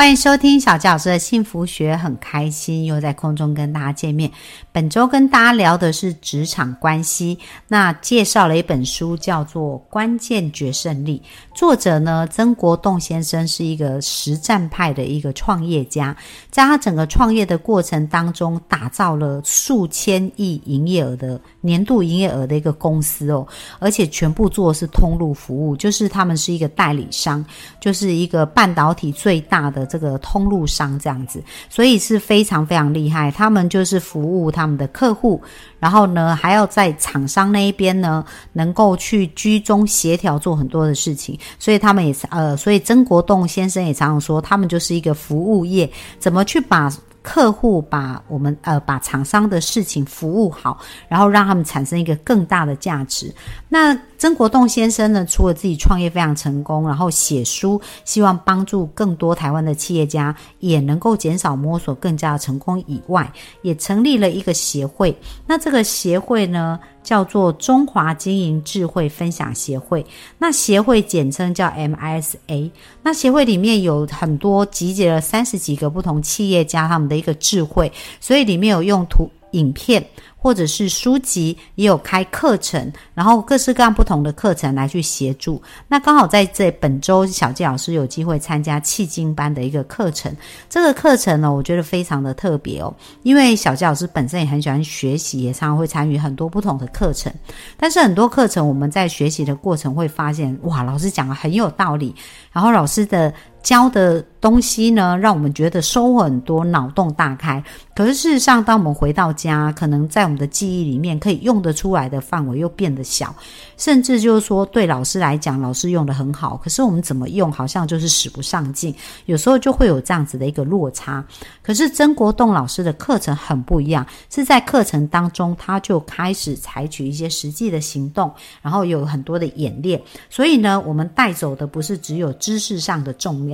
欢迎收听小教师的幸福学，很开心又在空中跟大家见面。本周跟大家聊的是职场关系，那介绍了一本书，叫做《关键决胜力》。作者呢，曾国栋先生是一个实战派的一个创业家，在他整个创业的过程当中，打造了数千亿营业额的年度营业额的一个公司哦，而且全部做的是通路服务，就是他们是一个代理商，就是一个半导体最大的。这个通路商这样子，所以是非常非常厉害。他们就是服务他们的客户，然后呢，还要在厂商那一边呢，能够去居中协调做很多的事情。所以他们也是呃，所以曾国栋先生也常常说，他们就是一个服务业，怎么去把。客户把我们呃把厂商的事情服务好，然后让他们产生一个更大的价值。那曾国栋先生呢，除了自己创业非常成功，然后写书，希望帮助更多台湾的企业家也能够减少摸索更加的成功以外，也成立了一个协会。那这个协会呢？叫做中华经营智慧分享协会，那协会简称叫 MISA。那协会里面有很多集结了三十几个不同企业家他们的一个智慧，所以里面有用图影片。或者是书籍也有开课程，然后各式各样不同的课程来去协助。那刚好在这本周，小纪老师有机会参加气经班的一个课程。这个课程呢，我觉得非常的特别哦，因为小纪老师本身也很喜欢学习，也常常会参与很多不同的课程。但是很多课程我们在学习的过程会发现，哇，老师讲的很有道理，然后老师的。教的东西呢，让我们觉得收获很多，脑洞大开。可是事实上，当我们回到家，可能在我们的记忆里面可以用得出来的范围又变得小，甚至就是说，对老师来讲，老师用的很好，可是我们怎么用，好像就是使不上劲。有时候就会有这样子的一个落差。可是曾国栋老师的课程很不一样，是在课程当中他就开始采取一些实际的行动，然后有很多的演练。所以呢，我们带走的不是只有知识上的重。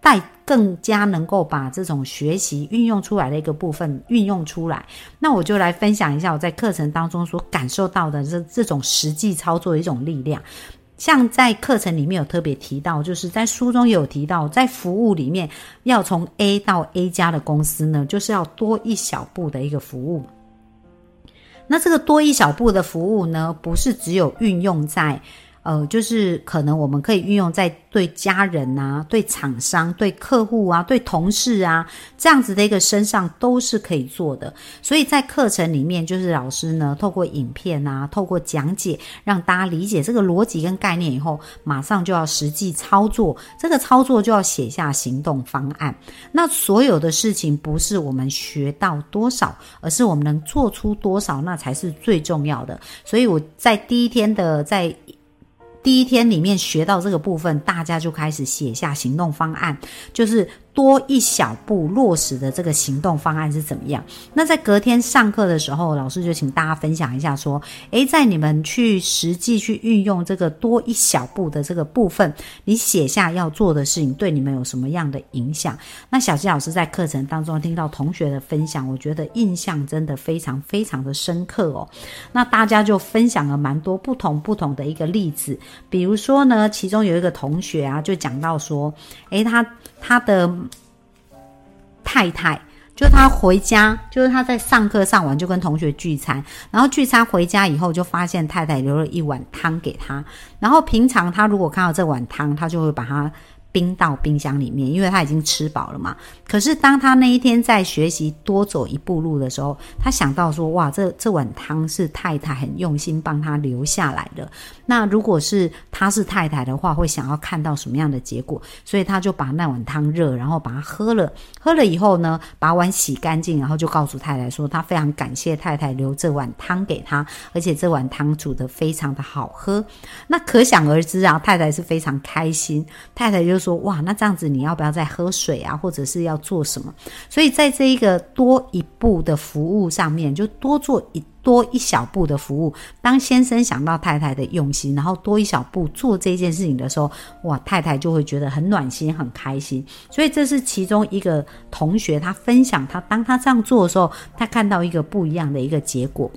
带更加能够把这种学习运用出来的一个部分运用出来，那我就来分享一下我在课程当中所感受到的这这种实际操作的一种力量。像在课程里面有特别提到，就是在书中有提到，在服务里面要从 A 到 A 加的公司呢，就是要多一小步的一个服务。那这个多一小步的服务呢，不是只有运用在。呃，就是可能我们可以运用在对家人啊、对厂商、对客户啊、对同事啊这样子的一个身上都是可以做的。所以在课程里面，就是老师呢透过影片啊、透过讲解，让大家理解这个逻辑跟概念以后，马上就要实际操作。这个操作就要写下行动方案。那所有的事情不是我们学到多少，而是我们能做出多少，那才是最重要的。所以我在第一天的在。第一天里面学到这个部分，大家就开始写下行动方案，就是。多一小步落实的这个行动方案是怎么样？那在隔天上课的时候，老师就请大家分享一下，说：诶，在你们去实际去运用这个多一小步的这个部分，你写下要做的事情，对你们有什么样的影响？那小溪老师在课程当中听到同学的分享，我觉得印象真的非常非常的深刻哦。那大家就分享了蛮多不同不同的一个例子，比如说呢，其中有一个同学啊，就讲到说：诶，他他的。太太，就他回家，就是他在上课上完就跟同学聚餐，然后聚餐回家以后就发现太太留了一碗汤给他，然后平常他如果看到这碗汤，他就会把它。冰到冰箱里面，因为他已经吃饱了嘛。可是当他那一天在学习多走一步路的时候，他想到说：“哇，这这碗汤是太太很用心帮他留下来的。那如果是他是太太的话，会想要看到什么样的结果？所以他就把那碗汤热，然后把它喝了。喝了以后呢，把碗洗干净，然后就告诉太太说，他非常感谢太太留这碗汤给他，而且这碗汤煮得非常的好喝。那可想而知啊，太太是非常开心。太太就。就说哇，那这样子你要不要再喝水啊，或者是要做什么？所以在这一个多一步的服务上面，就多做一多一小步的服务。当先生想到太太的用心，然后多一小步做这件事情的时候，哇，太太就会觉得很暖心、很开心。所以这是其中一个同学他分享，他当他这样做的时候，他看到一个不一样的一个结果。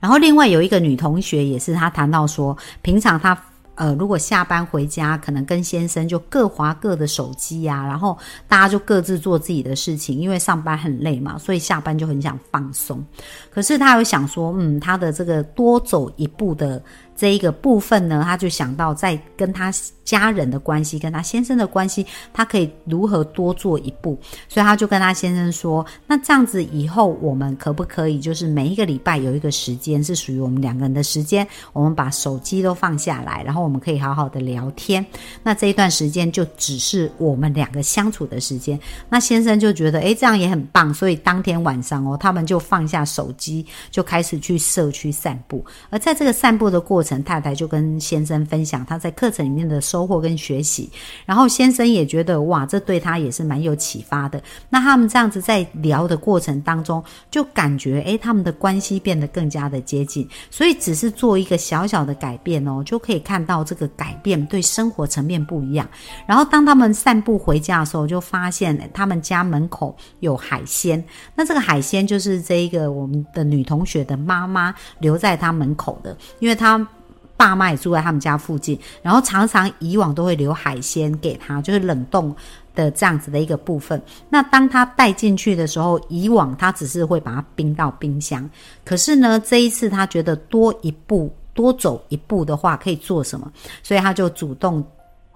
然后另外有一个女同学也是，她谈到说，平常她。呃，如果下班回家，可能跟先生就各划各的手机呀，然后大家就各自做自己的事情，因为上班很累嘛，所以下班就很想放松。可是他有想说，嗯，他的这个多走一步的。这一个部分呢，他就想到在跟他家人的关系，跟他先生的关系，他可以如何多做一步，所以他就跟他先生说：“那这样子以后我们可不可以，就是每一个礼拜有一个时间是属于我们两个人的时间，我们把手机都放下来，然后我们可以好好的聊天。那这一段时间就只是我们两个相处的时间。那先生就觉得，诶，这样也很棒，所以当天晚上哦，他们就放下手机，就开始去社区散步。而在这个散步的过，陈太太就跟先生分享他在课程里面的收获跟学习，然后先生也觉得哇，这对他也是蛮有启发的。那他们这样子在聊的过程当中，就感觉诶，他们的关系变得更加的接近。所以只是做一个小小的改变哦，就可以看到这个改变对生活层面不一样。然后当他们散步回家的时候，就发现他们家门口有海鲜。那这个海鲜就是这一个我们的女同学的妈妈留在他门口的，因为她。爸妈也住在他们家附近，然后常常以往都会留海鲜给他，就是冷冻的这样子的一个部分。那当他带进去的时候，以往他只是会把它冰到冰箱，可是呢，这一次他觉得多一步多走一步的话，可以做什么？所以他就主动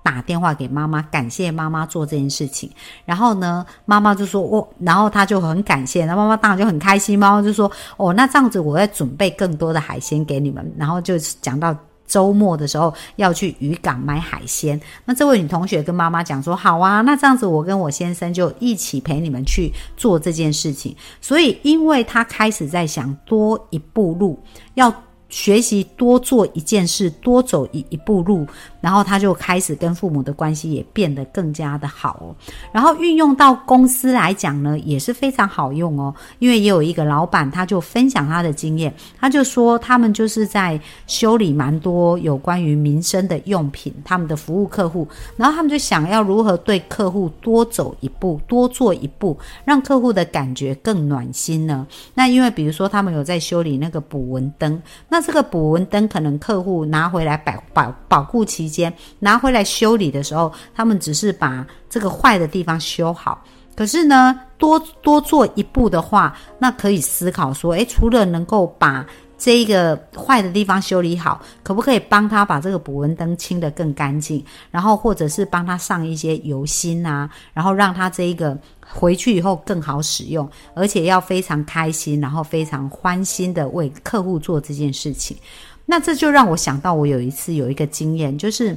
打电话给妈妈，感谢妈妈做这件事情。然后呢，妈妈就说：“哦，然后他就很感谢，那妈妈当然就很开心。妈妈就说：哦，那这样子，我要准备更多的海鲜给你们。然后就讲到。周末的时候要去渔港买海鲜，那这位女同学跟妈妈讲说：“好啊，那这样子我跟我先生就一起陪你们去做这件事情。”所以，因为她开始在想多一步路要。学习多做一件事，多走一一步路，然后他就开始跟父母的关系也变得更加的好哦。然后运用到公司来讲呢，也是非常好用哦。因为也有一个老板，他就分享他的经验，他就说他们就是在修理蛮多有关于民生的用品，他们的服务客户，然后他们就想要如何对客户多走一步，多做一步，让客户的感觉更暖心呢？那因为比如说他们有在修理那个捕蚊灯，那那这个捕蚊灯可能客户拿回来保保保护期间，拿回来修理的时候，他们只是把这个坏的地方修好。可是呢，多多做一步的话，那可以思考说，诶，除了能够把这一个坏的地方修理好，可不可以帮他把这个捕蚊灯清得更干净？然后或者是帮他上一些油芯啊，然后让他这一个。回去以后更好使用，而且要非常开心，然后非常欢心的为客户做这件事情。那这就让我想到，我有一次有一个经验，就是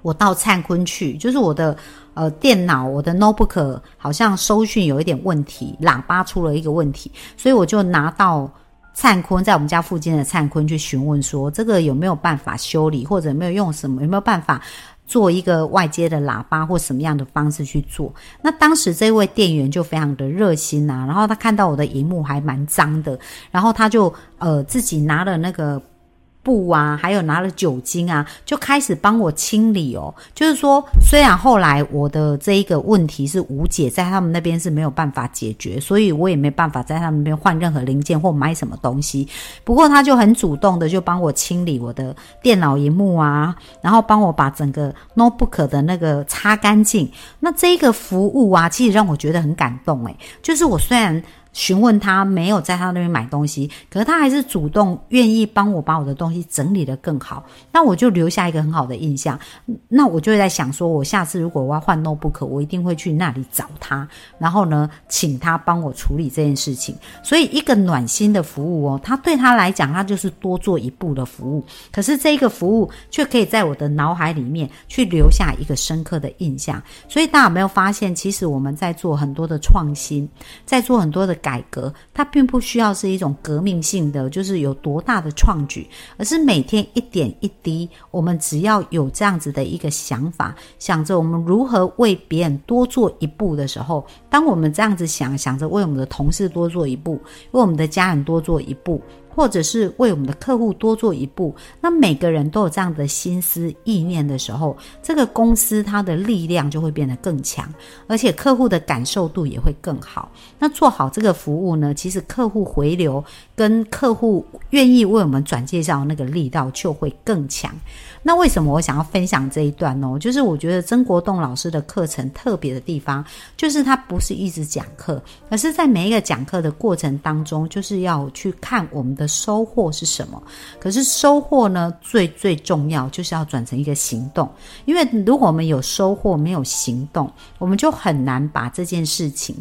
我到灿坤去，就是我的呃电脑，我的 notebook 好像收讯有一点问题，喇叭出了一个问题，所以我就拿到灿坤，在我们家附近的灿坤去询问说，这个有没有办法修理，或者有没有用什么，有没有办法？做一个外接的喇叭或什么样的方式去做？那当时这位店员就非常的热心呐，然后他看到我的荧幕还蛮脏的，然后他就呃自己拿了那个。布啊，还有拿了酒精啊，就开始帮我清理哦。就是说，虽然后来我的这一个问题是无解，在他们那边是没有办法解决，所以我也没办法在他们那边换任何零件或买什么东西。不过他就很主动的就帮我清理我的电脑荧幕啊，然后帮我把整个 notebook 的那个擦干净。那这个服务啊，其实让我觉得很感动诶，就是我虽然。询问他没有在他那边买东西，可是他还是主动愿意帮我把我的东西整理的更好，那我就留下一个很好的印象。那我就会在想说，我下次如果我要换 notebook，我一定会去那里找他，然后呢，请他帮我处理这件事情。所以一个暖心的服务哦，他对他来讲，他就是多做一步的服务。可是这个服务却可以在我的脑海里面去留下一个深刻的印象。所以大家有没有发现，其实我们在做很多的创新，在做很多的。改革，它并不需要是一种革命性的，就是有多大的创举，而是每天一点一滴，我们只要有这样子的一个想法，想着我们如何为别人多做一步的时候，当我们这样子想，想着为我们的同事多做一步，为我们的家人多做一步。或者是为我们的客户多做一步，那每个人都有这样的心思意念的时候，这个公司它的力量就会变得更强，而且客户的感受度也会更好。那做好这个服务呢，其实客户回流跟客户愿意为我们转介绍那个力道就会更强。那为什么我想要分享这一段呢？就是我觉得曾国栋老师的课程特别的地方，就是他不是一直讲课，而是在每一个讲课的过程当中，就是要去看我们的收获是什么。可是收获呢，最最重要就是要转成一个行动，因为如果我们有收获没有行动，我们就很难把这件事情。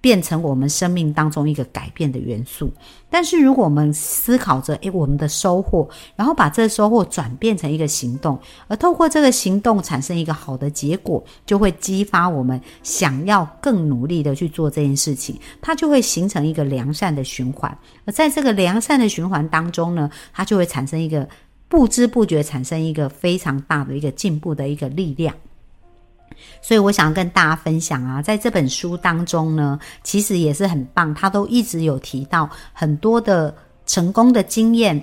变成我们生命当中一个改变的元素。但是，如果我们思考着，诶，我们的收获，然后把这收获转变成一个行动，而透过这个行动产生一个好的结果，就会激发我们想要更努力的去做这件事情，它就会形成一个良善的循环。而在这个良善的循环当中呢，它就会产生一个不知不觉产生一个非常大的一个进步的一个力量。所以我想跟大家分享啊，在这本书当中呢，其实也是很棒，他都一直有提到很多的成功的经验。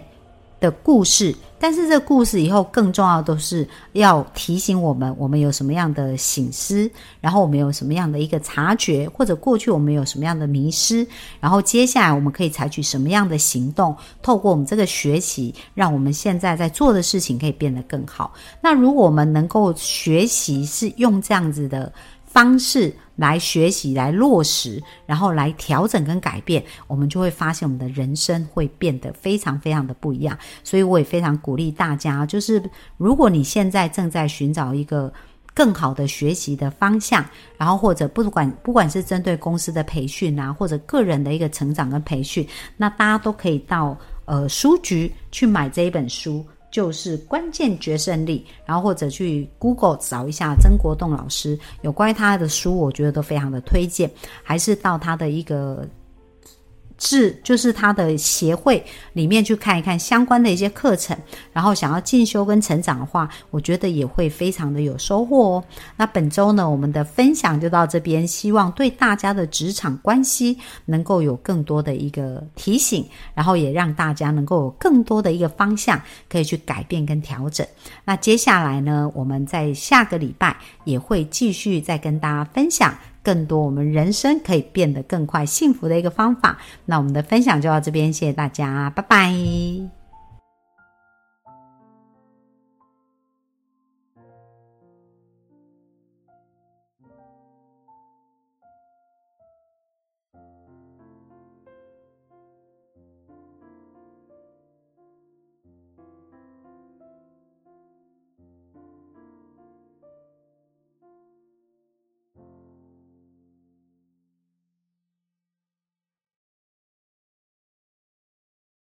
的故事，但是这故事以后更重要都是要提醒我们，我们有什么样的醒思，然后我们有什么样的一个察觉，或者过去我们有什么样的迷失，然后接下来我们可以采取什么样的行动，透过我们这个学习，让我们现在在做的事情可以变得更好。那如果我们能够学习是用这样子的。方式来学习、来落实，然后来调整跟改变，我们就会发现我们的人生会变得非常非常的不一样。所以我也非常鼓励大家，就是如果你现在正在寻找一个更好的学习的方向，然后或者不管不管是针对公司的培训啊，或者个人的一个成长跟培训，那大家都可以到呃书局去买这一本书。就是关键决胜力，然后或者去 Google 找一下曾国栋老师有关于他的书，我觉得都非常的推荐。还是到他的一个。志，就是他的协会里面去看一看相关的一些课程，然后想要进修跟成长的话，我觉得也会非常的有收获哦。那本周呢，我们的分享就到这边，希望对大家的职场关系能够有更多的一个提醒，然后也让大家能够有更多的一个方向可以去改变跟调整。那接下来呢，我们在下个礼拜也会继续再跟大家分享。更多我们人生可以变得更快、幸福的一个方法。那我们的分享就到这边，谢谢大家，拜拜。